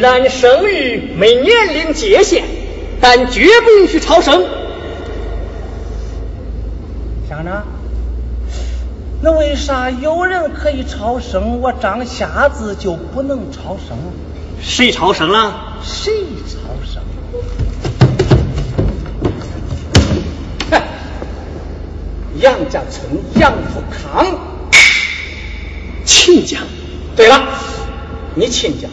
然生育没年龄界限，但绝不允许超生。乡长，那为啥有人可以超生，我张瞎子就不能超生？谁超生了？谁超生？杨家村杨富康，亲家。对了，你亲家。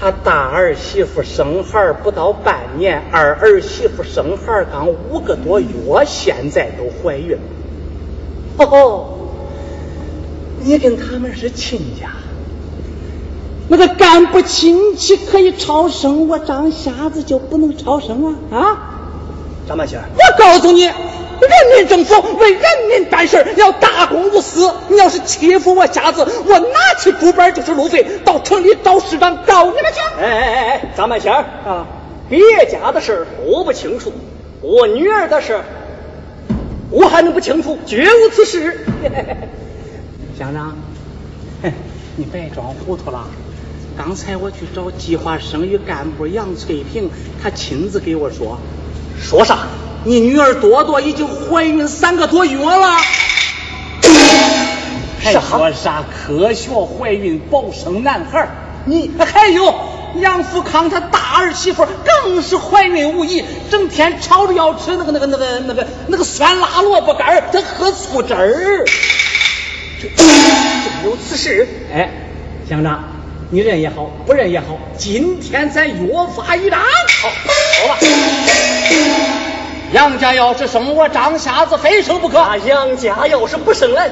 他大儿媳妇生孩不到半年，二儿媳妇生孩刚五个多月，现在都怀孕了。哦，你跟他们是亲家，那个干部亲戚可以超生，我张瞎子就不能超生啊？啊，张半仙，我告诉你。人民政府为人民办事要大公无私。你要是欺负我瞎子，我拿起竹板就是路费，到城里找市长告你们去。哎哎哎，张半仙啊，别家的事我不清楚，我女儿的事我还能不清楚？绝无此事。乡长，你别装糊涂了。刚才我去找计划生育干部杨翠萍，她亲自给我说，说啥？你女儿朵朵已经怀孕三个多月了，还说啥科学怀孕保生男孩？你还有杨福康他大儿媳妇更是怀孕无疑，整天吵着要吃那个那个那个那个那个酸辣萝卜干他喝醋汁儿。真有此事？哎，乡长，你认也好，不认也好，今天咱约法一章。好，好吧。杨家要是生我张瞎子，非生不可。杨家要是不生俺，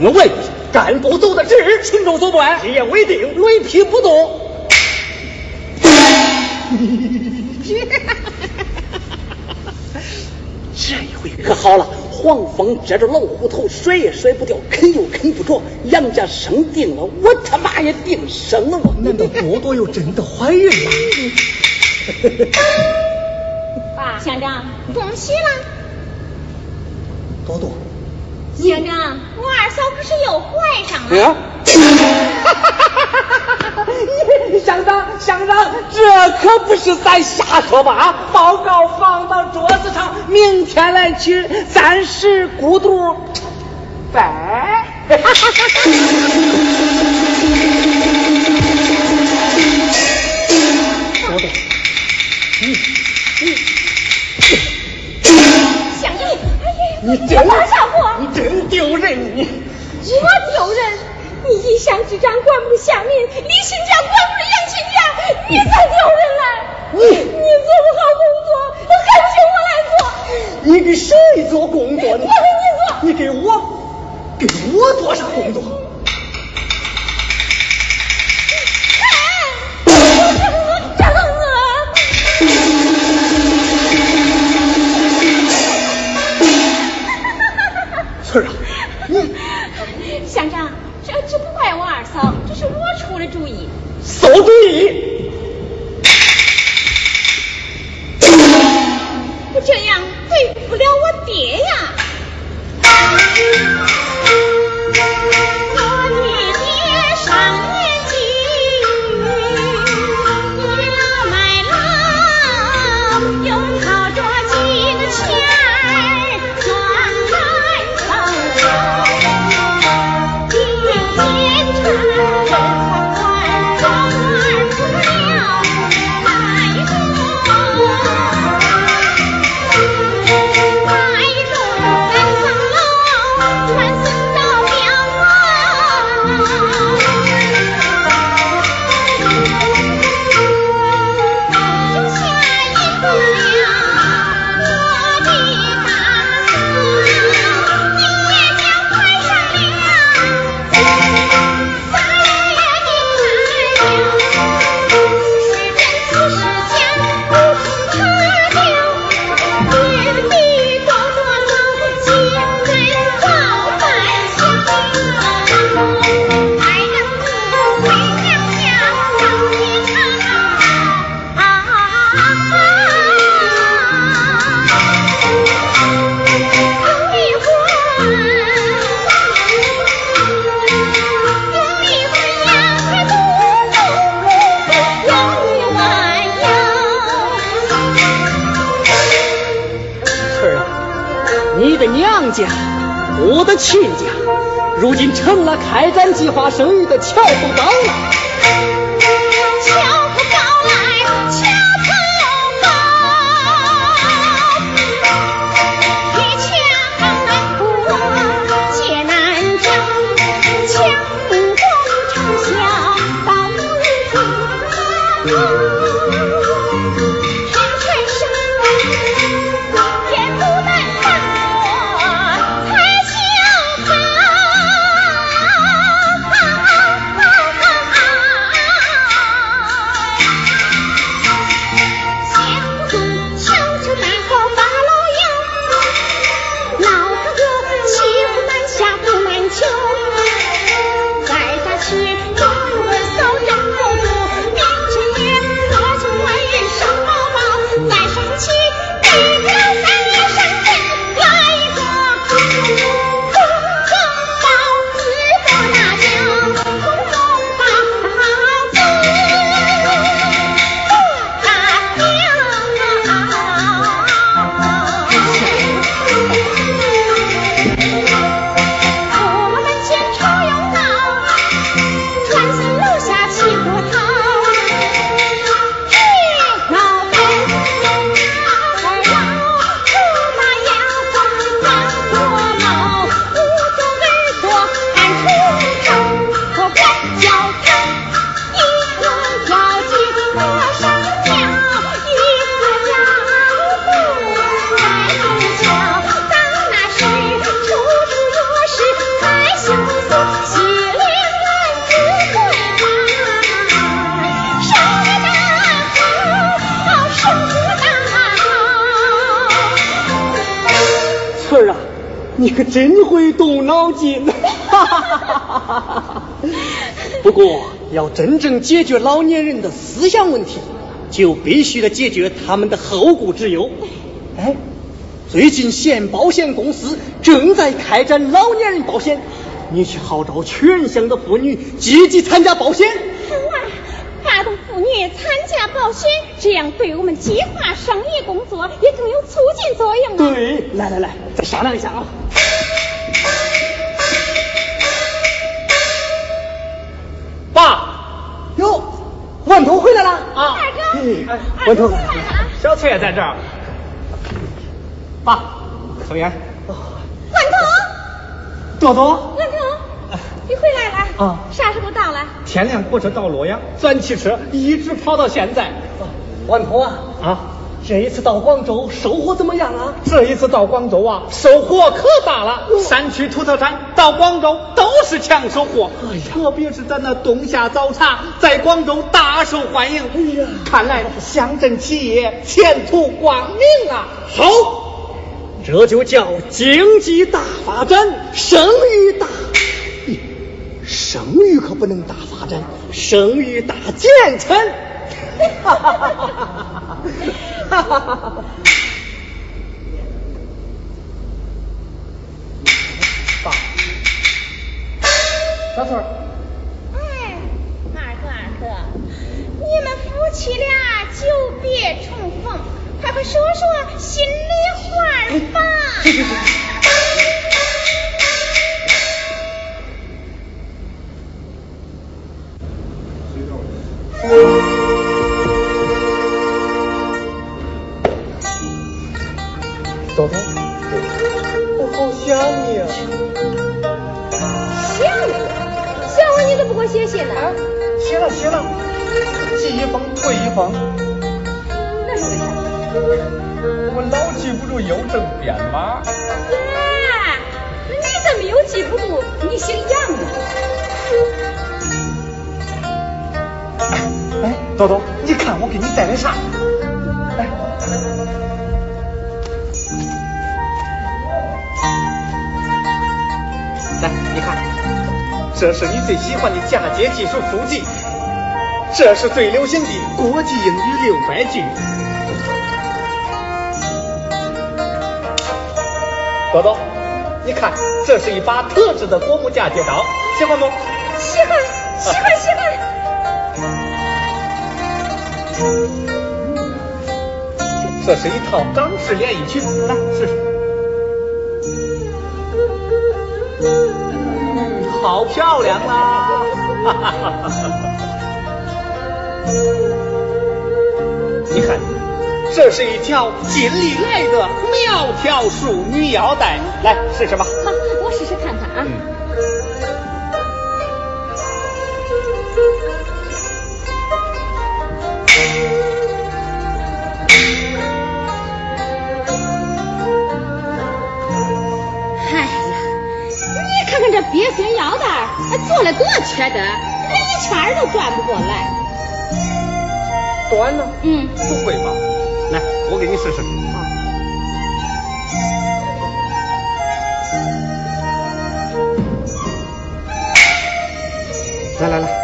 我问干部走的直，群众走不完。一言为定，雷劈不动。这一回可好了，黄蜂遮着老虎头，甩也甩不掉，啃又啃不着。杨家生定了，我他妈也定生了。难道多多又真的怀孕了？乡长，恭喜了！多多，乡长，我二嫂可是又怀上了。乡长，乡长，这可不是咱瞎说吧？啊，报告放到桌子上，明天来取，暂时孤独拜。多多，你你真，你真丢人！你我丢人？你一乡之长管不住乡民，李新家管不了杨亲家，你才丢人嘞！你你做不好工作，还请我来做？你给谁做工作呢？我给你做。你给我，给我做啥工作？翠儿啊，你 乡长，这这不怪我二嫂，这是我出的主意。馊主意！我这样对不了我爹呀。如今成了开展计划生育的桥头堡了。解决老年人的思想问题，就必须得解决他们的后顾之忧。哎，最近县保险公司正在开展老年人保险，你去号召全乡的妇女积极参加保险。发动妇女参加保险，这样对我们计划生育工作也更有促进作用啊。对，来来来，再商量一下啊。万头，小翠也在这儿。爸，抽烟。万通，朵朵，万通，你回来了啊？啥时候到了？天亮火车到洛阳，钻汽车一直跑到现在。万通啊啊！这一次到广州收获怎么样啊？这一次到广州啊，收获可大了。山区土特产到广州都是抢手货。哎呀，特别是咱那冬夏早茶，在广州大受欢迎。哎呀，看来乡镇企业前途光明啊！好，这就叫经济大发展，生育大。生育可不能大发展，生育大建成。哈哈哈哈哈！哈哈哈哈爸，小翠儿。哎，二哥二哥，你们夫妻俩久别重逢，快快说说心里话吧。豆写信呢？写了写了，寄一封退一封。那是为啥？我老记不住邮政编码。呀，你怎么又记不住？你姓杨啊？哎，豆豆，你看我给你带的啥？来，你看，这是你最喜欢的嫁接技术书籍，这是最流行的国际英语六百句。豆豆，你看，这是一把特制的果木嫁接刀，喜欢不？喜欢，喜欢，喜欢。这是一套港式连衣裙，来试试。好漂亮啊！你看，这是一条锦里来的苗条淑女腰带，来试试吧。做的多缺德，连一圈都转不过来。短了？嗯，不会吧？来，我给你试试。来来来。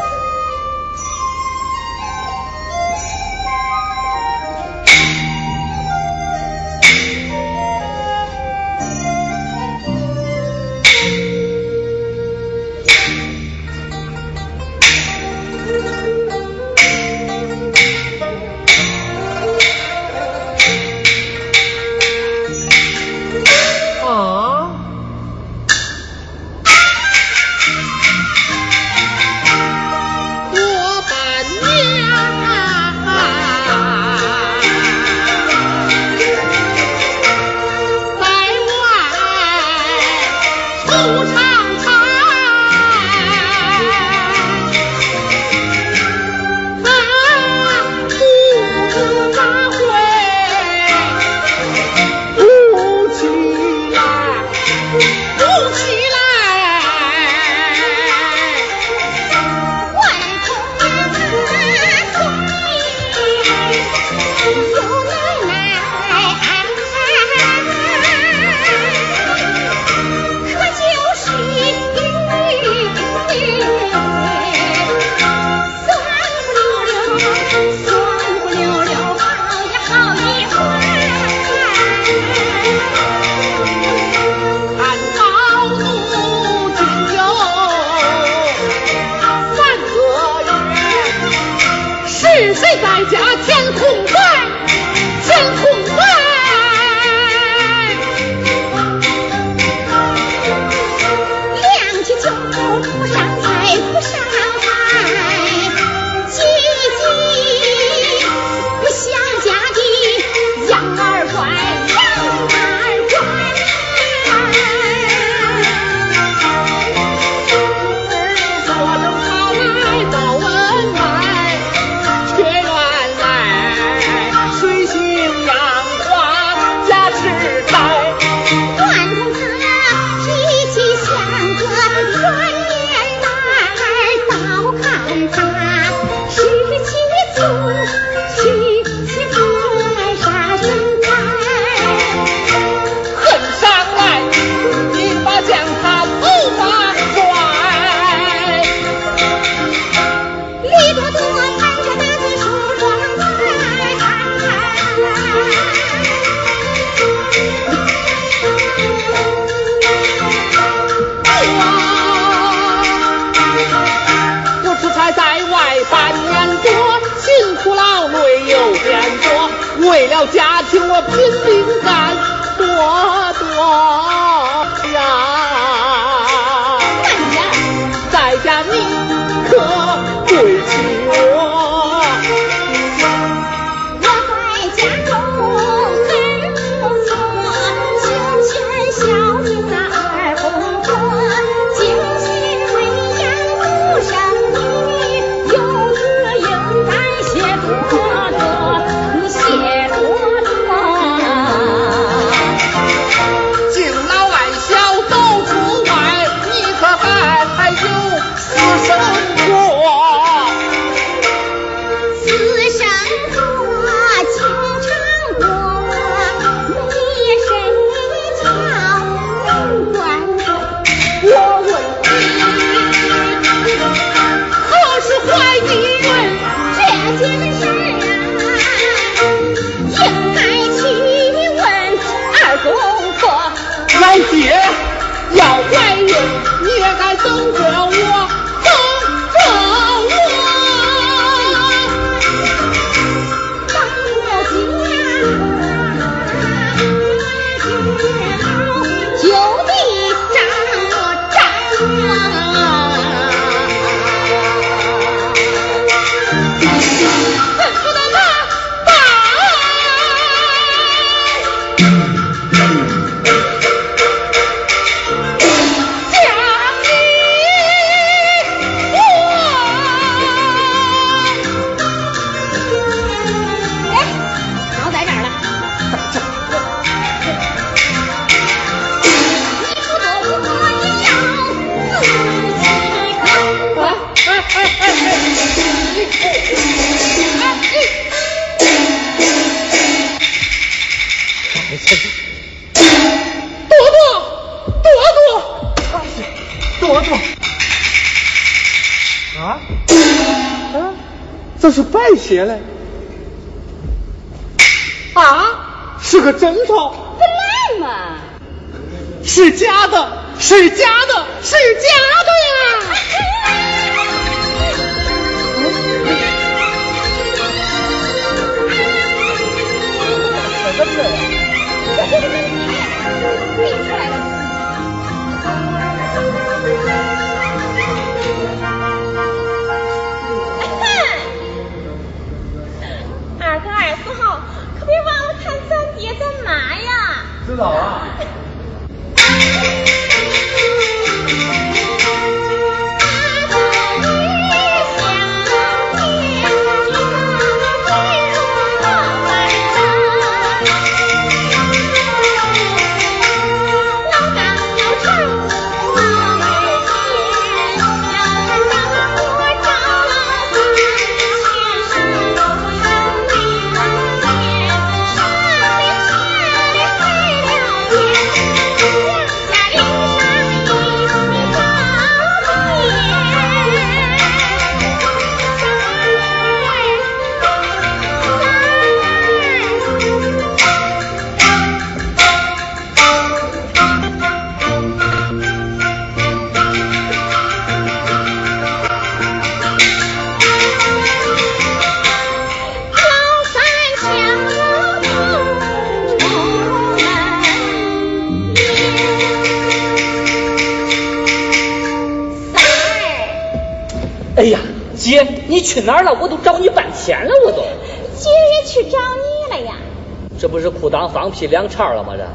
裤裆放屁两茬了吗？这。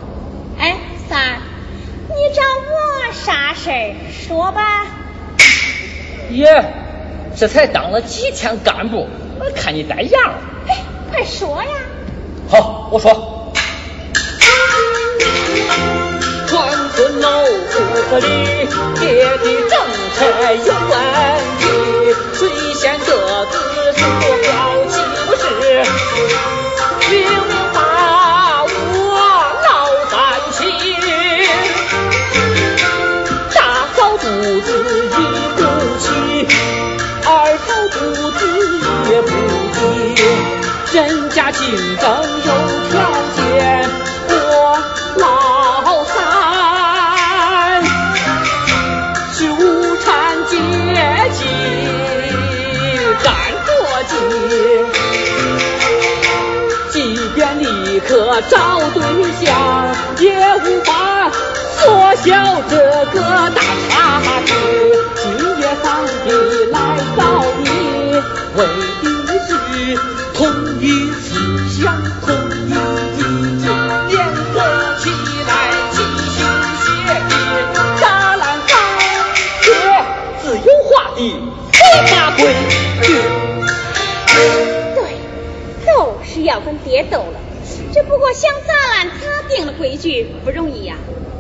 哎，三儿，你找我啥事儿？说吧。爷，这才当了几天干部，我看你带样了。哎，快说呀。好，我说。传孙老夫子里，爹的政策有问题，最先得子是多高兴事，别大嫂肚子一不起，二嫂肚子也不低，人家竞争有条件，我老三是无产阶级干着急，即便立刻找对象，也无叫这个大差距。今夜上帝来找你，为的是统一思想，统一意志，联合起来齐心协力，扎烂大学自由化的非法规矩。对，都是要跟爹斗了。这不过想咋烂他定了规矩不容易呀、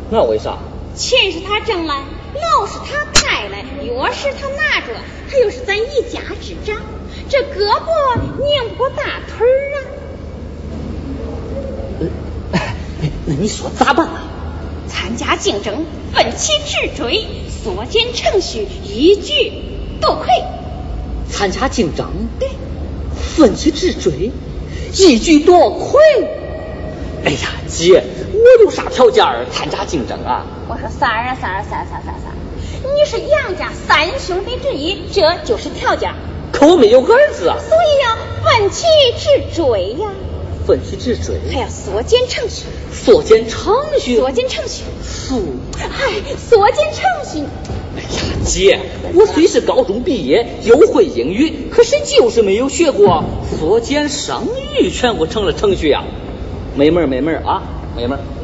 那为啥？钱是他挣来，楼是他盖来，钥匙他拿着，他又是咱一家之长，这胳膊拧不过大腿儿啊！那你说咋办啊？参加竞争，奋起直追，缩减程序，一举夺魁。参加竞争，对，奋起直追，一举夺魁。哎呀，姐，我有啥条件参加竞争啊？我说三儿啊三儿三三三三，你是杨家三兄弟之一，这就是条件，可我没有儿子啊。所以要奋起直追呀，奋起直追，还要缩减程序，缩减程序，缩减程序，速。哎，缩减程序。哎呀，姐，我虽是高中毕业，又会英语，可是就是没有学过缩减生育全过程的程序啊。没门儿没门儿啊，没门儿。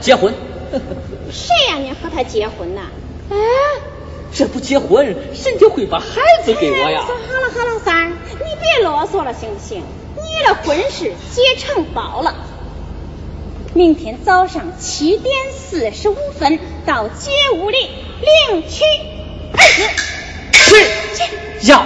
结婚？谁让你和他结婚 呢？哎，这不结婚，谁就会把孩子给我呀？好了好了，三儿，你别啰嗦了，行不行？你的婚事结成包了，明天早上七点四十五分到街屋里领取儿子。是，要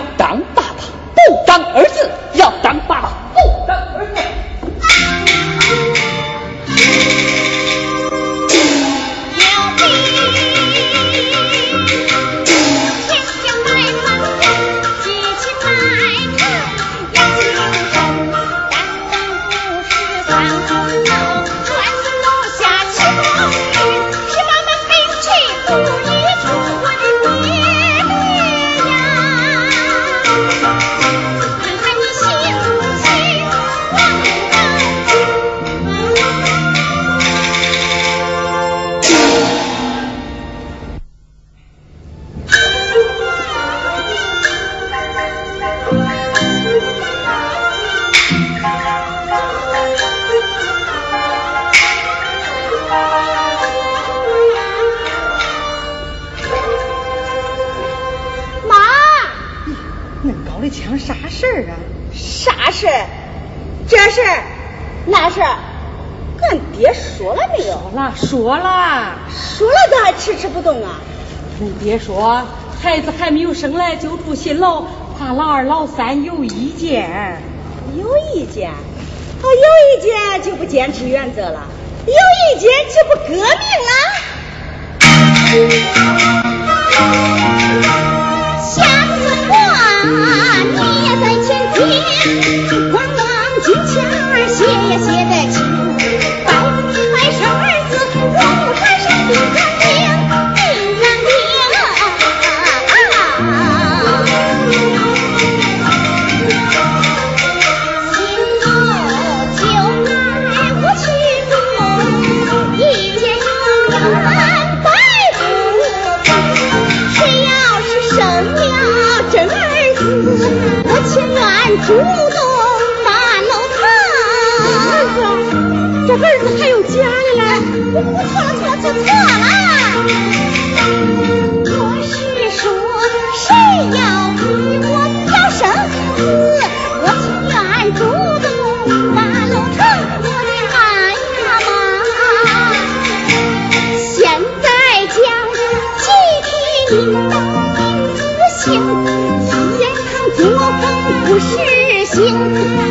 说了没有，说了说了，咋还迟迟不动啊？恁爹说，孩子还没有生来就住新楼，怕老二老三有意见。有意见？哦，有意见就不坚持原则了，有意见就不革命了。下次我你也在前厅，光望金钱儿写也写得行。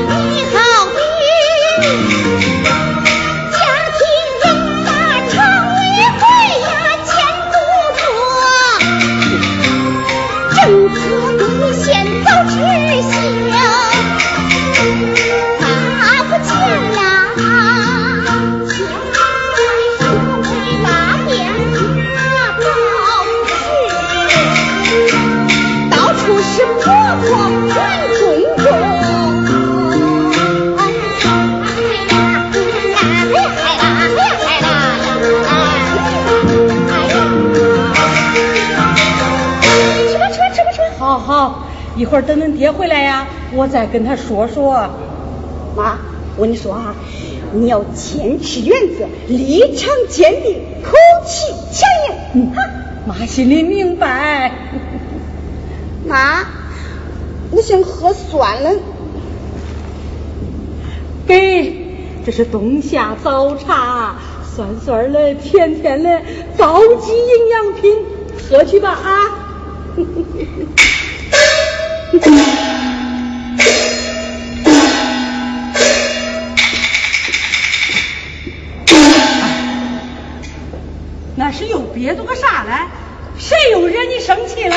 一会儿等恁爹回来呀，我再跟他说说。妈，我跟你说啊，你要坚持原则，立场坚定，口气强硬。嗯，妈心里明白。妈，我想喝酸了。给，这是冬夏早茶，酸酸的，甜甜的，高级营养品，喝去吧啊！那是又憋着个啥嘞？谁又惹你生气了？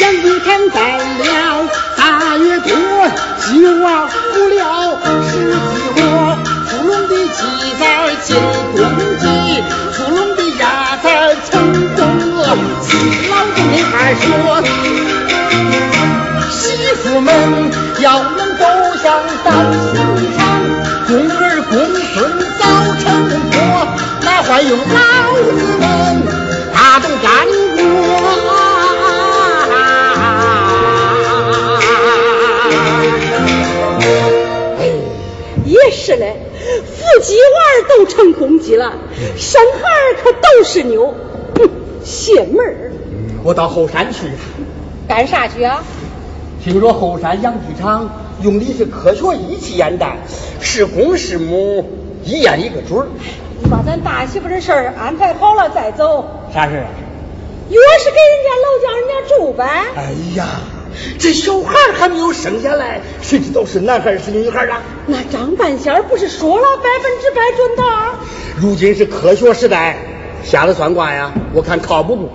杨一天在了大月多，鸡娃不了十几窝，出笼的鸡仔进公鸡，出笼的鸭仔成。老的女孩说，媳妇们要能走向大寻常，公儿公孙早成婆，哪还有老子们大动干过？也是嘞，夫妻娃儿都成公鸡了，生孩儿可都是牛，邪门儿！我到后山去干啥去啊？听说后山养鸡场用的是科学仪器验蛋，是公是母一验一个准儿。你把咱大媳妇的事儿安排好了再走。啥事啊？越是给人家老家人家住呗。哎呀，这小孩还没有生下来，谁知道是男孩儿是女孩儿啊？那张半仙不是说了百分之百准的？如今是科学时代，下的算卦呀，我看靠谱不？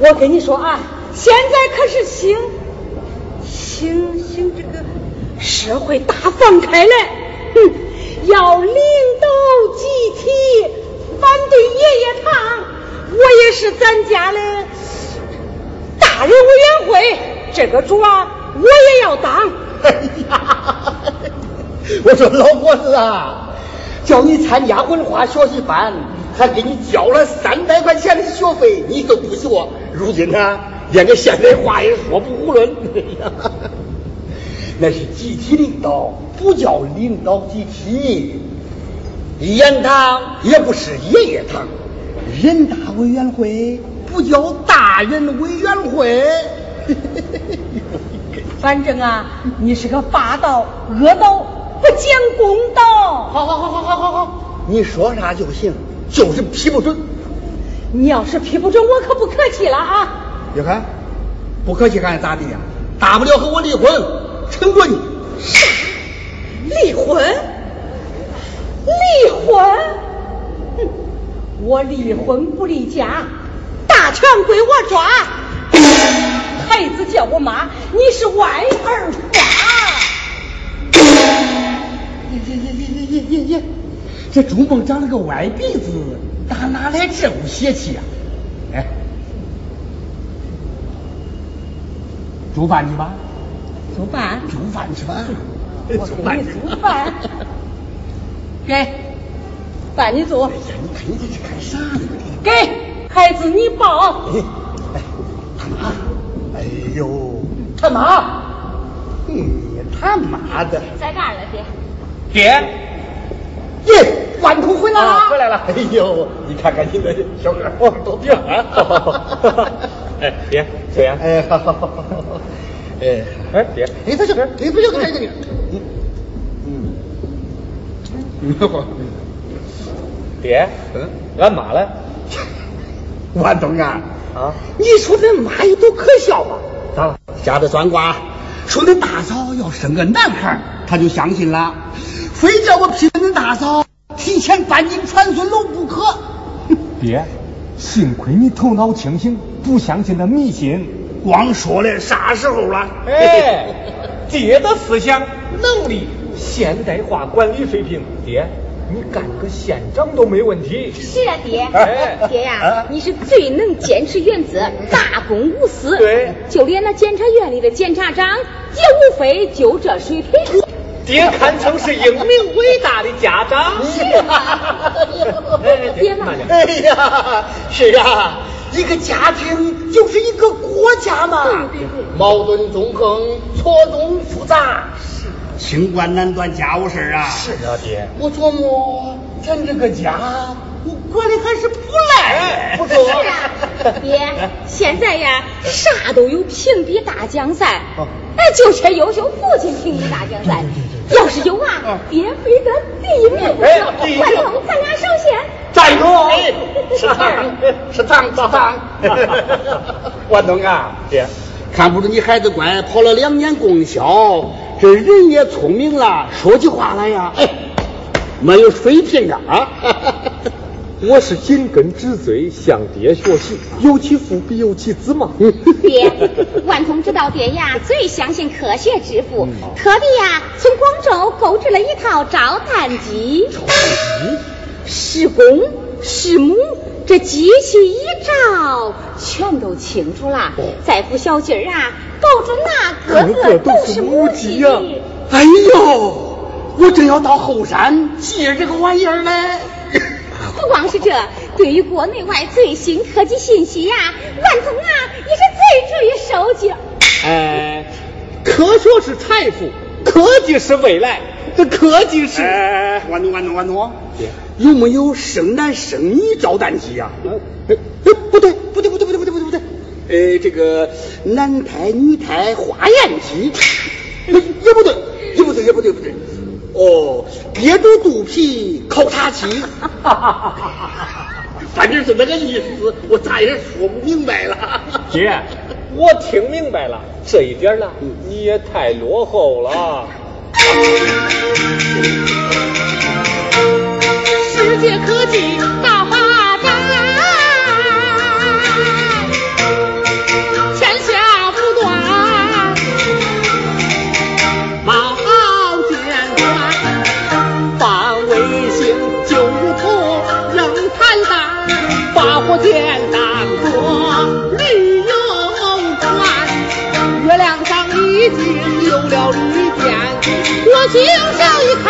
我跟你说啊，现在可是兴兴兴这个社会大放开来，哼，要领导集体反对爷爷堂，我也是咱家的大人委员会，这个主啊，我也要当。哎呀，我说老伙子啊，叫你参加文化学习班，还给你交了三百块钱的学费，你都不学。如今呢，连个现代话也说不囫囵。那是集体领导，不叫领导集体。一言堂也不是爷爷堂，人大委员会不叫大人委员会。反正啊，你是个霸道、恶道、不讲公道。好好好好好好好，你说啥就行，就是批不准。你要是批不准，我可不客气了啊！你看，不客气还咋的呀？大不了和我离婚，成过你。离婚？离婚？哼，我离婚不离家，大权归我抓。孩子叫我妈，你是外儿花。耶耶耶耶耶耶耶！这朱梦长了个歪鼻子，打哪来这股邪气呀、哎，煮饭去吧，煮饭？煮饭去吧。我给你煮饭。给，饭你做哎。呀，你看你这是干啥呢？给，孩子你抱。哎，哎，他妈，哎呦，他妈，你，他妈的，在这儿了，爹。爹，耶，万通回来了，回来了。哎呦，你看看你的小哥哦，多漂亮啊！哎，爹，小杨。哎，好好好好好。哎，哎，爹，哎，他就哎，不就在这里。嗯嗯。嗯。爹，嗯，俺妈嘞？万东啊，啊，你说恁妈有多可笑啊？咋了？下的算卦，说恁大嫂要生个男孩，他就相信了，非叫我批恁大嫂提前搬进传孙楼不可。爹，幸亏你头脑清醒，不相信那迷信。光说了，啥时候了？哎，爹的思想能力，现代化管理水平，爹。你干个县长都没问题。是啊，爹，爹呀，你是最能坚持原则、大公无私。对，就连那检察院里的检察长，也无非就这水平。爹堪称是英明伟大的家长。是啊，爹嘛，哎呀，是啊，一个家庭就是一个国家嘛。对对对，矛盾纵横，错综复杂。清官难断家务事啊！是啊，爹。我琢磨，咱这个家，我管的还是不赖，不错。是啊，爹，现在呀，啥都有评比大奖赛，哎，就缺优秀父亲评比大奖赛。要是有啊，爹非得第一名不可。万通，咱俩首先站住！吃糖，吃糖，吃糖。万东 啊，爹。看不出你孩子乖，跑了两年公校，这人也聪明了，说起话来呀，哎，没有水平啊！啊，我是紧跟直追，向爹学习，有其父必有其子嘛。爹，万通知道爹呀 最相信科学致富，特地呀从广州购置了一套照蛋机，是公是母。这机器一照，全都清楚了。再不小劲儿啊，保准那个个都是母鸡呀！哎呦，我正要到后山借这个玩意儿嘞。不光是这，对于国内外最新科技信息呀，万通啊也是最注意收集。哎，科学是财富，科技是未来。这科技是，哎万总万总万东，有没有生男生女照蛋机呀？哎，不对，不对，不对，不对，不对，不对，不对，呃，这个男胎女胎化验机，也不对，也不对，也不对，不对。哦，憋住肚皮考察机，反正是那个意思，我咋也说不明白了。姐，我听明白了，这一点呢，你也太落后了。借科技大发展，天下不断，冒尖端，发卫星就如同扔弹弹，把火箭当作旅游船，月亮上已经有了旅店。我亲手已开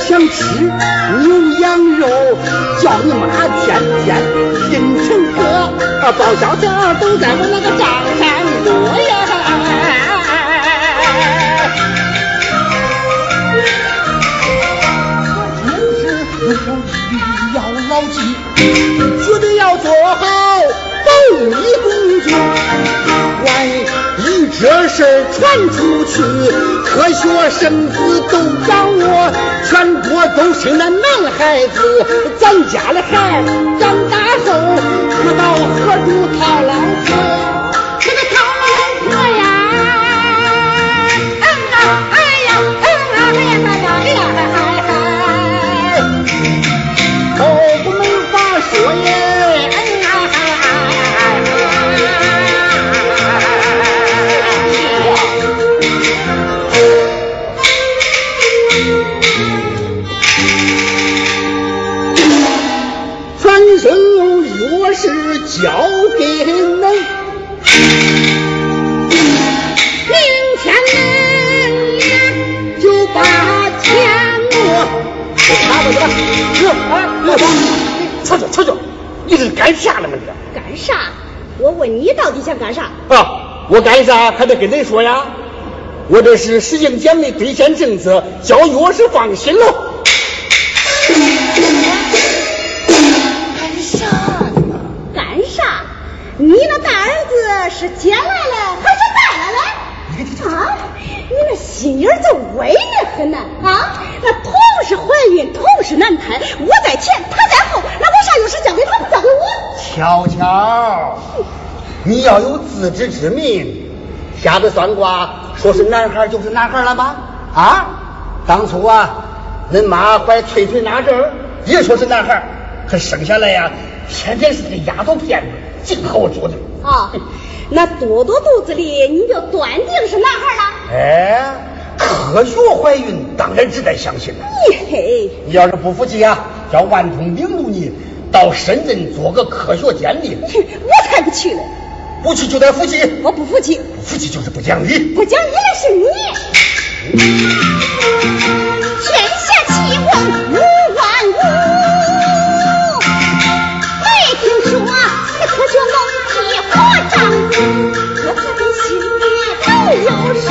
想吃牛羊肉，叫你妈天天印成歌，啊，报销的都在我那个账上落呀。要牢记，绝对要做好保密工作。万一这事传出去，科学生子都掌握，全国都生那男孩子，咱家的孩长大后可到何处讨来想干啥？啊，我干啥还得跟恁说呀？我这是实行奖励兑现政策，交钥匙放心喽。干啥？干啥？你那大儿子是捡来了还是带来了？啊，你那心眼儿子歪得很呐！啊，那同是怀孕，同是男胎，我在前，他在后，那为啥钥匙交给他不交给我？巧巧，你要有自知之明。瞎子算卦说是男孩就是男孩了吗？啊，当初啊，恁妈怀翠翠那阵儿也说是男孩，可生下来呀，偏偏是个丫头片子，净和我作对。啊，那多多肚子里你就断定是男孩了？哎，科学怀孕当然值得相信了。你嘿，你要是不服气啊，叫万通领路你到深圳做个科学鉴定，我才不去呢！不去就得服气，我不服气，不服气就是不讲理。不讲理的是你。天下奇闻无万物，没听说那科学猛踢火仗，我自己心里都有数。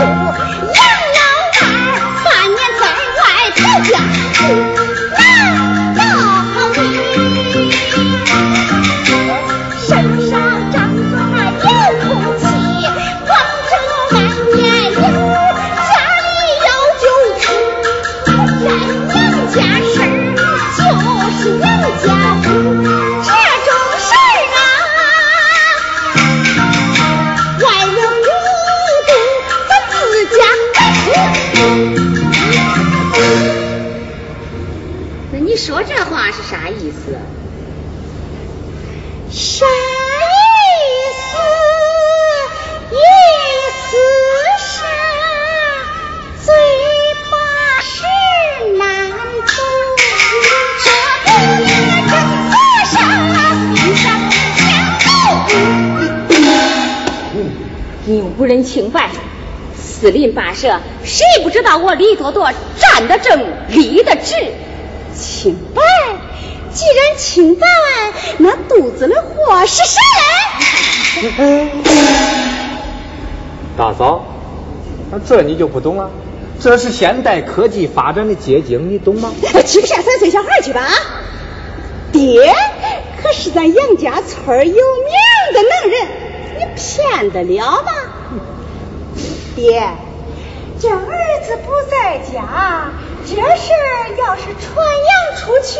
话是啥意思？啥意思？意思是嘴巴是难读，这不也正坐上心上天你又不认清白，四邻八舍谁不知道我李多多站得正，立得直？清白，既然清白，那肚子的货是谁嘞？大嫂，那这你就不懂了，这是现代科技发展的结晶，你懂吗？欺负下三岁小孩去吧！爹可是咱杨家村有名的能人，你骗得了吗？爹，这儿子不在家，这事儿要是传扬出去，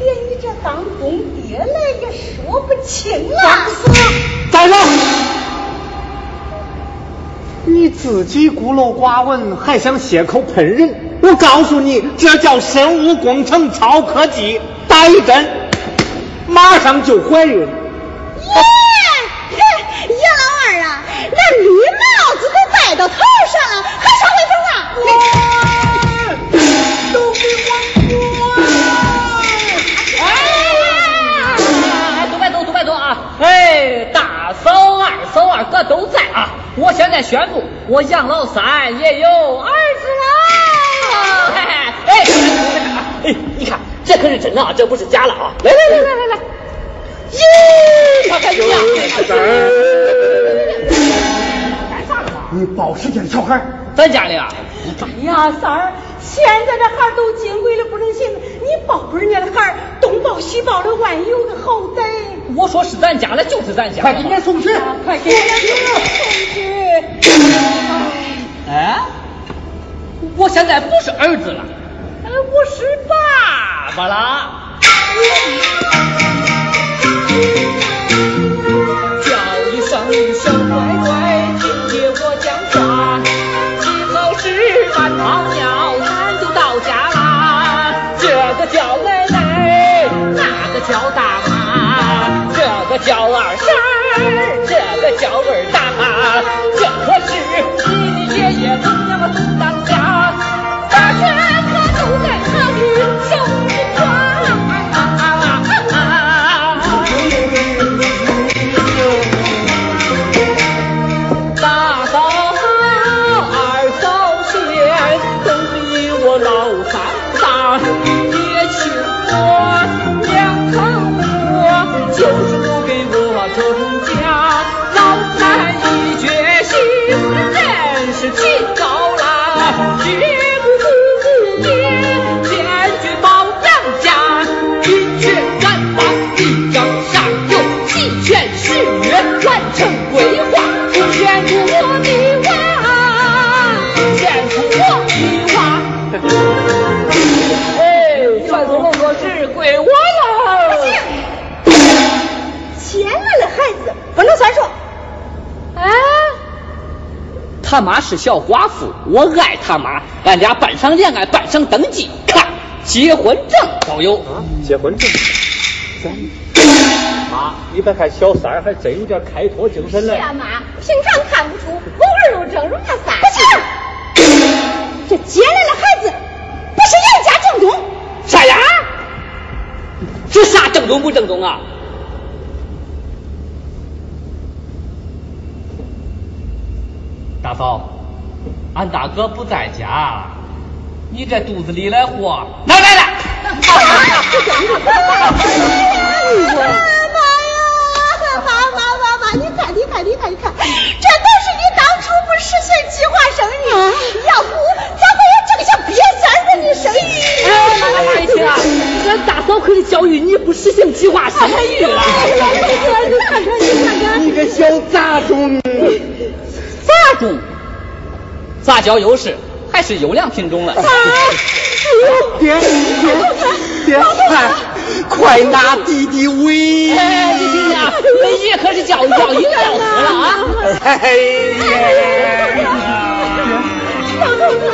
连你这当公爹的也说不清了。站住！你自己孤陋寡闻，还想血口喷人？我告诉你，这叫生物工程超科技，打一针，马上就怀孕。耶，杨老二啊，那绿帽子都戴到头上了，还耍威风啊？大嫂、二嫂、二哥都在啊！我现在宣布，我杨老三也有儿子了！哎，你看，这可是真的啊，这不是假了啊！来来来来来来，耶！看看你啊，干啥呢？你保时捷的小孩，咱家里啊，哎呀，三儿，现在这孩儿都金贵的不能行，你宝贝儿家的孩儿东抱西抱的，万一有个好歹。我说是咱家的，就是咱家的。快给人送去。快给人家送去。哎，我现在不是儿子了，哎，我是爸爸了。是饭他妈是小寡妇，我爱他妈，俺俩办上恋爱，办上登记，看结婚证都有。啊，结婚证。妈，你别看小三儿还真有点开拓精神嘞。是啊，妈，哥不在家，你这肚子里的货哪儿来的？妈呀！妈妈妈妈，你看你看你看你看，这都是你当初不实现计划生育，要不咋会有这个像瘪三的你生育？哎，妈妈妈，你听啊，俺大嫂可是教育你不实行计划生育了。你看看你看看，你个小杂种！杂种，杂交优势还是优良品种了。爹爹爹，快快拿弟弟喂！哎，你听听啊，本爷可是教育教育教师了啊！哎呀！老头子，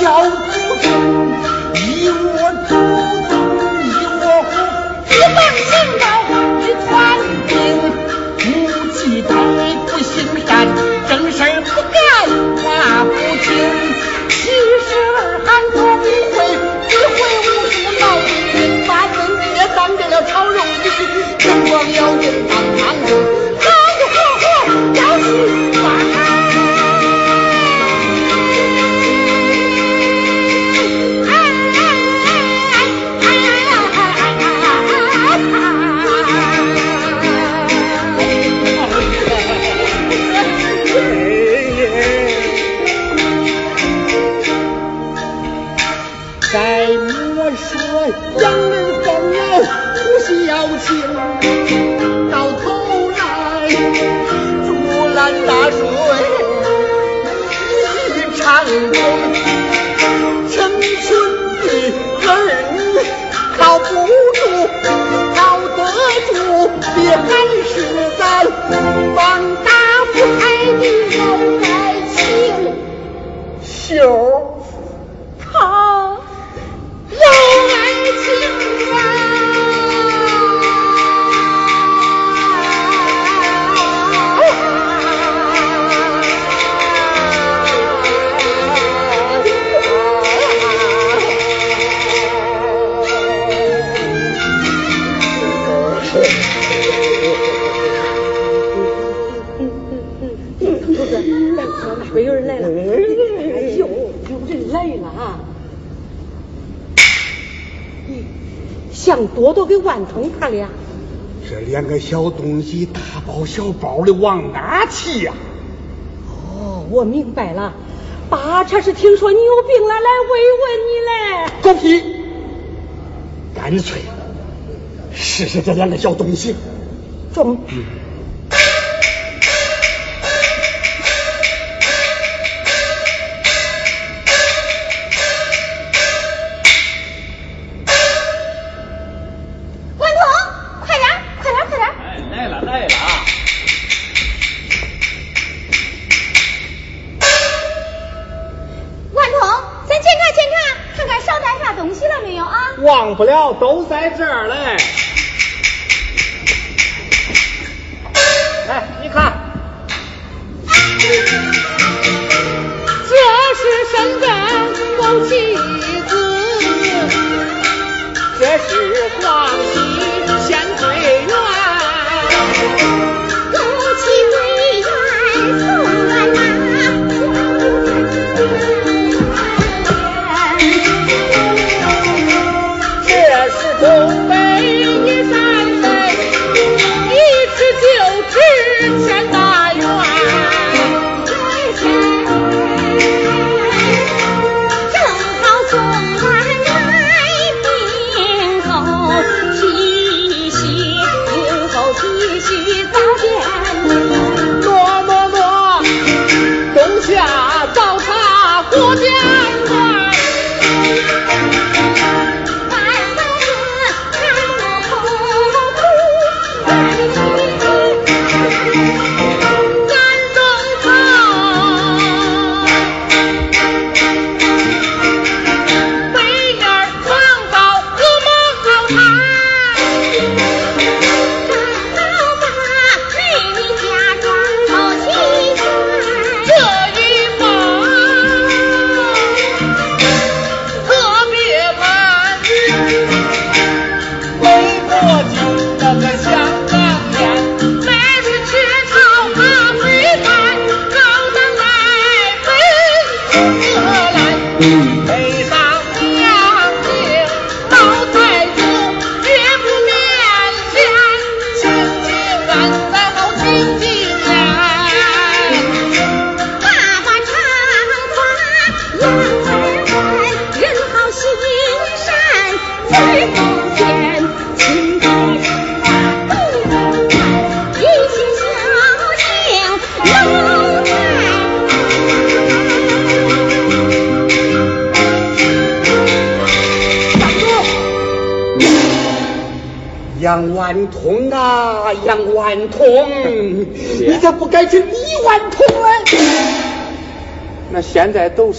交没有人来了哎呦有人来了啊。像多多跟万通他俩。这两个小东西大包小包的往哪去呀？哦我明白了。八成是听说你有病了来慰问你嘞。狗屁！干脆试试这两个小东西。装逼不了，都在这儿嘞。来，你看，这是身份某妻子，这是皇亲。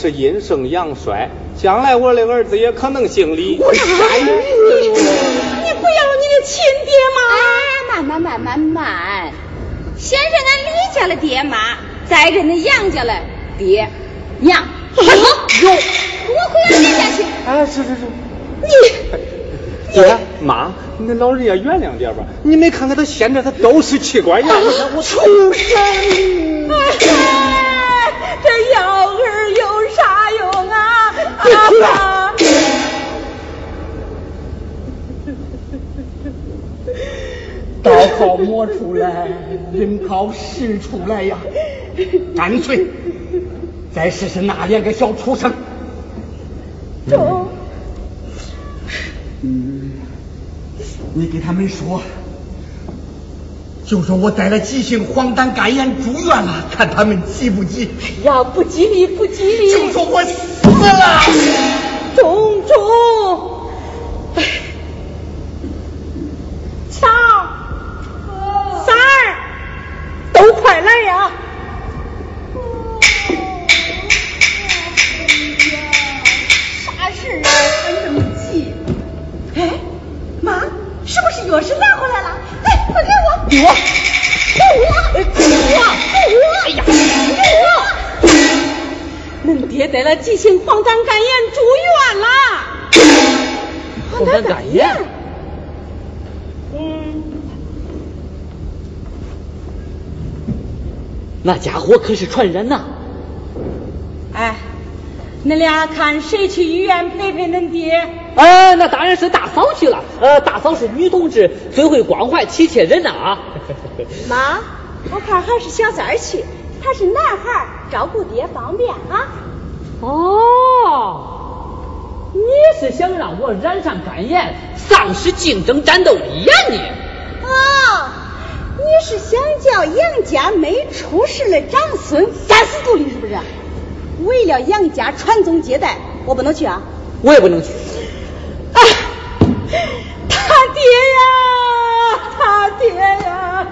是阴盛阳衰，将来我的儿子也可能姓李。我山你！你不要你的亲爹吗？哎，慢慢慢慢慢，先是俺李家的爹妈，再是恁杨家的爹娘。好，哟，我回俺李家去。哎，是是是，你爹妈，那老人家原谅点吧。你没看看他现在他都是气管炎，我看我畜生！啊！刀靠磨出来，人靠使出来呀！干脆再试试那两个小畜生。中，你给他们说，就说我得了急性黄疸肝炎住院了，看他们急不急？呀，不吉利，不吉利！就说我死了。中那家伙可是传染呐！哎，恁俩看谁去医院陪陪恁爹？呃，那当然是大嫂去了。呃，大嫂是女同志，最会关怀体贴人呐啊！妈，我看还是小三儿去，他是男孩，照顾爹方便啊。哦，你是想让我染上肝炎，丧失竞争战斗力呀你？哦，你是想叫杨家没出世的长孙三死独立是不是？为了杨家传宗接代，我不能去啊！我也不能去。啊，他爹呀，他爹呀，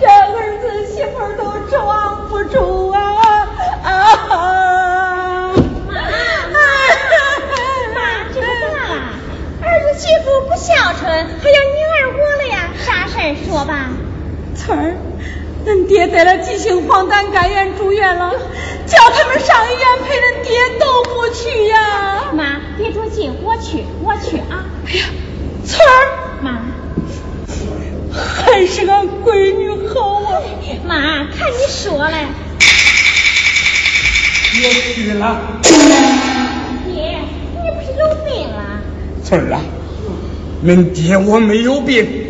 这儿子媳妇儿都装不住啊啊！妈，这都咋了？儿子媳妇不孝顺，还要你儿我了呀？啥事儿说吧？村儿，恁爹得了急性黄疸肝炎住院了，叫他们上医院陪恁爹都不去呀。妈，别着急，我去，我去啊！哎呀，翠儿，妈，还是俺闺女好啊。妈，看你说嘞，别去了，爹，你不是有病了？翠儿啊，恁爹我没有病，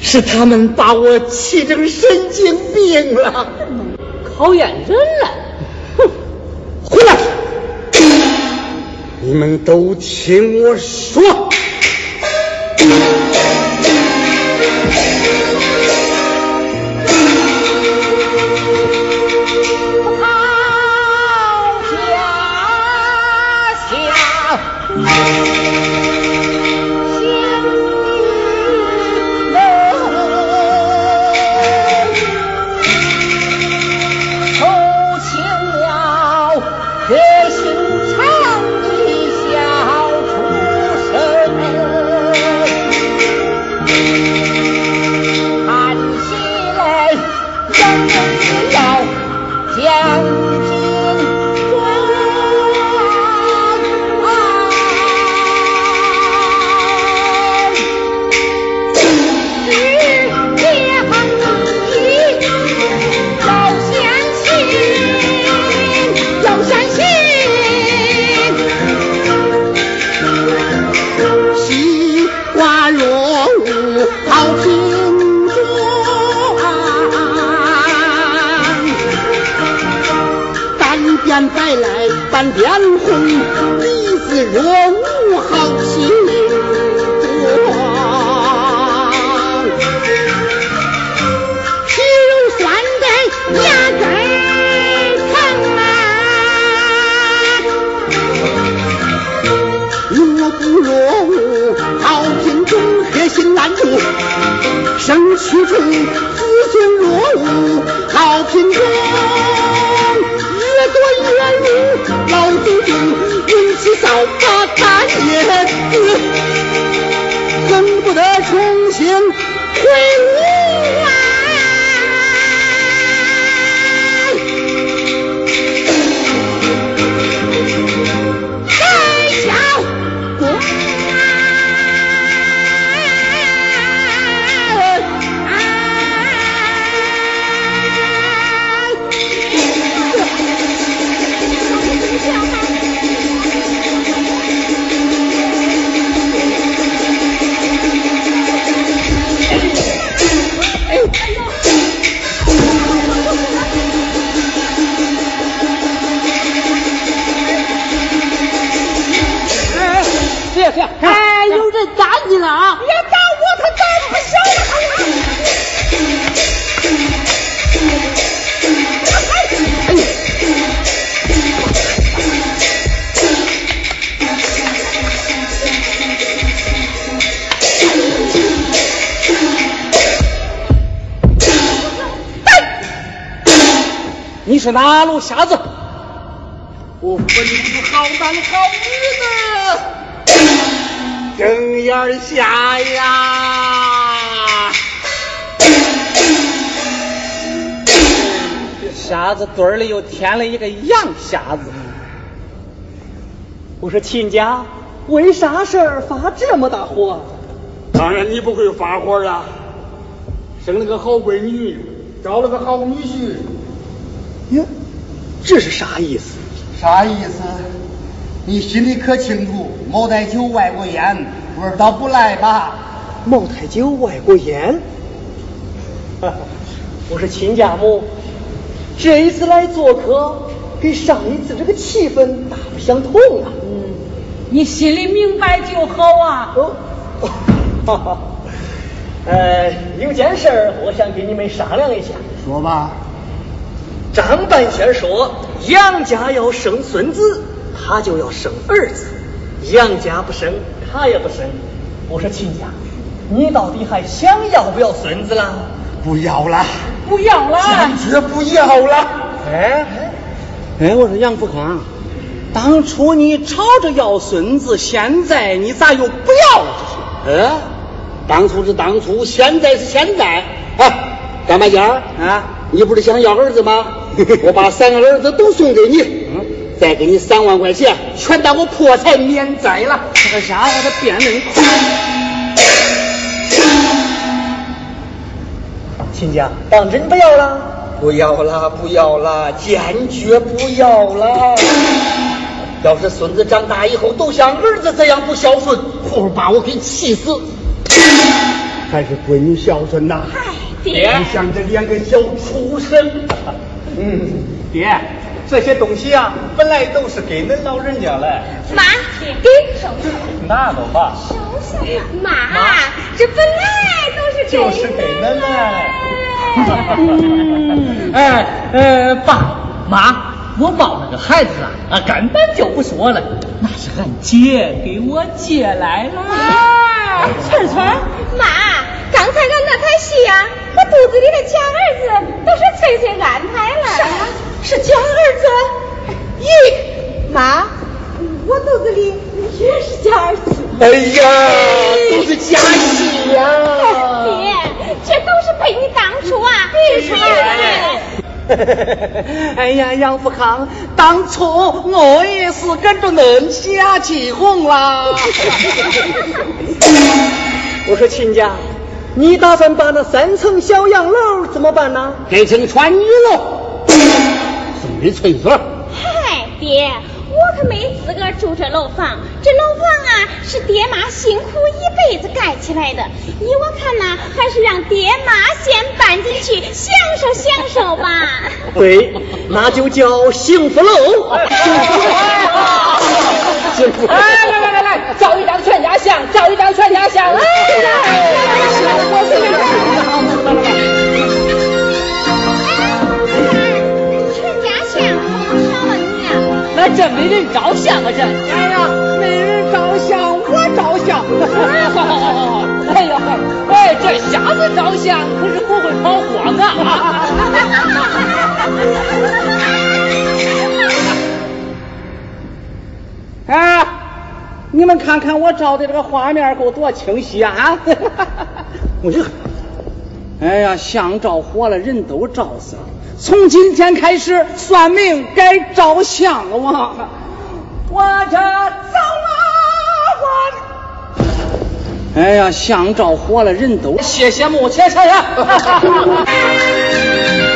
是他们把我气成神经病了。考验人了。哼，回来！你们都听我说。来半边红，鼻子若无好情光，皮肉酸的牙根疼啊！我不容好品种黑心烂物，生驱虫子孙若无好品种，越多越入老祖宗，运气扫把大叶子，恨不得重新回屋啊！是哪路瞎子？我分不好男好女呢，睁眼瞎呀！这瞎子堆里又添了一个洋瞎子。我说亲家，为啥事儿发这么大火？当然你不会发火了，生了个好闺女，找了个好女婿，这是啥意思？啥意思？你心里可清楚，茅台酒外国烟，味道不赖吧？茅台酒外国烟。我说亲家母，这一次来做客，跟上一次这个气氛大不相同啊。嗯，你心里明白就好啊。哦，哈哈。呃，有件事儿，我想跟你们商量一下。说吧。张半仙说，杨家要生孙子，他就要生儿子；杨家不生，他也不生。我说亲家，你到底还想要不要孙子啦？不要了，不要了，坚决不要了。哎哎，我说杨富康，当初你吵着要孙子，现在你咋又不要了？这是？呃，当初是当初，现在是现在。哎，张半仙啊，你不是想要儿子吗？我把三个儿子都送给你，嗯再给你三万块钱，全当我破财免灾了。这个家伙他变恁快。亲家，当真不要了？不要了，不要了，坚决不要了。要是孙子长大以后都像儿子这样不孝顺，活把我给气死。还是闺女孝顺呐。哎，爹你像这两个小畜生。嗯，爹，这些东西啊，本来都是给恁老人家的。妈，给收拾。拿走吧。收拾。妈，这本来都是给就是给恁来。哎，呃，爸妈，我抱那个孩子啊，啊，根本就不是我的，那是俺姐给我借来了。哎，春春，妈，刚才俺那台戏呀、我肚子里的假儿子都是翠翠安排了。啥？是假儿子？咦，妈，我肚子里也是假儿子。哎呀，都是假戏呀、爹，这都是被你当初啊逼出来的。哎呀，杨富康，当初我也是跟着恁瞎起哄啦。我说亲家，你打算把那三层小洋楼怎么办呢？改成穿衣楼，送给翠翠。嗨，爹，我我可没资格住这楼房。这楼房啊，是爹妈辛苦一辈子盖起来的。依我看呐，还是让爹妈先搬进去享受享受吧。对，那就叫幸福楼。幸福。来来来来来，看看我照的这个画面够多清晰啊！啊，我这，哎呀，相照火了，人都照死了。从今天开始，算命该照相了。我这走了，我。哎呀，相照火了，人都谢谢母亲，谢谢。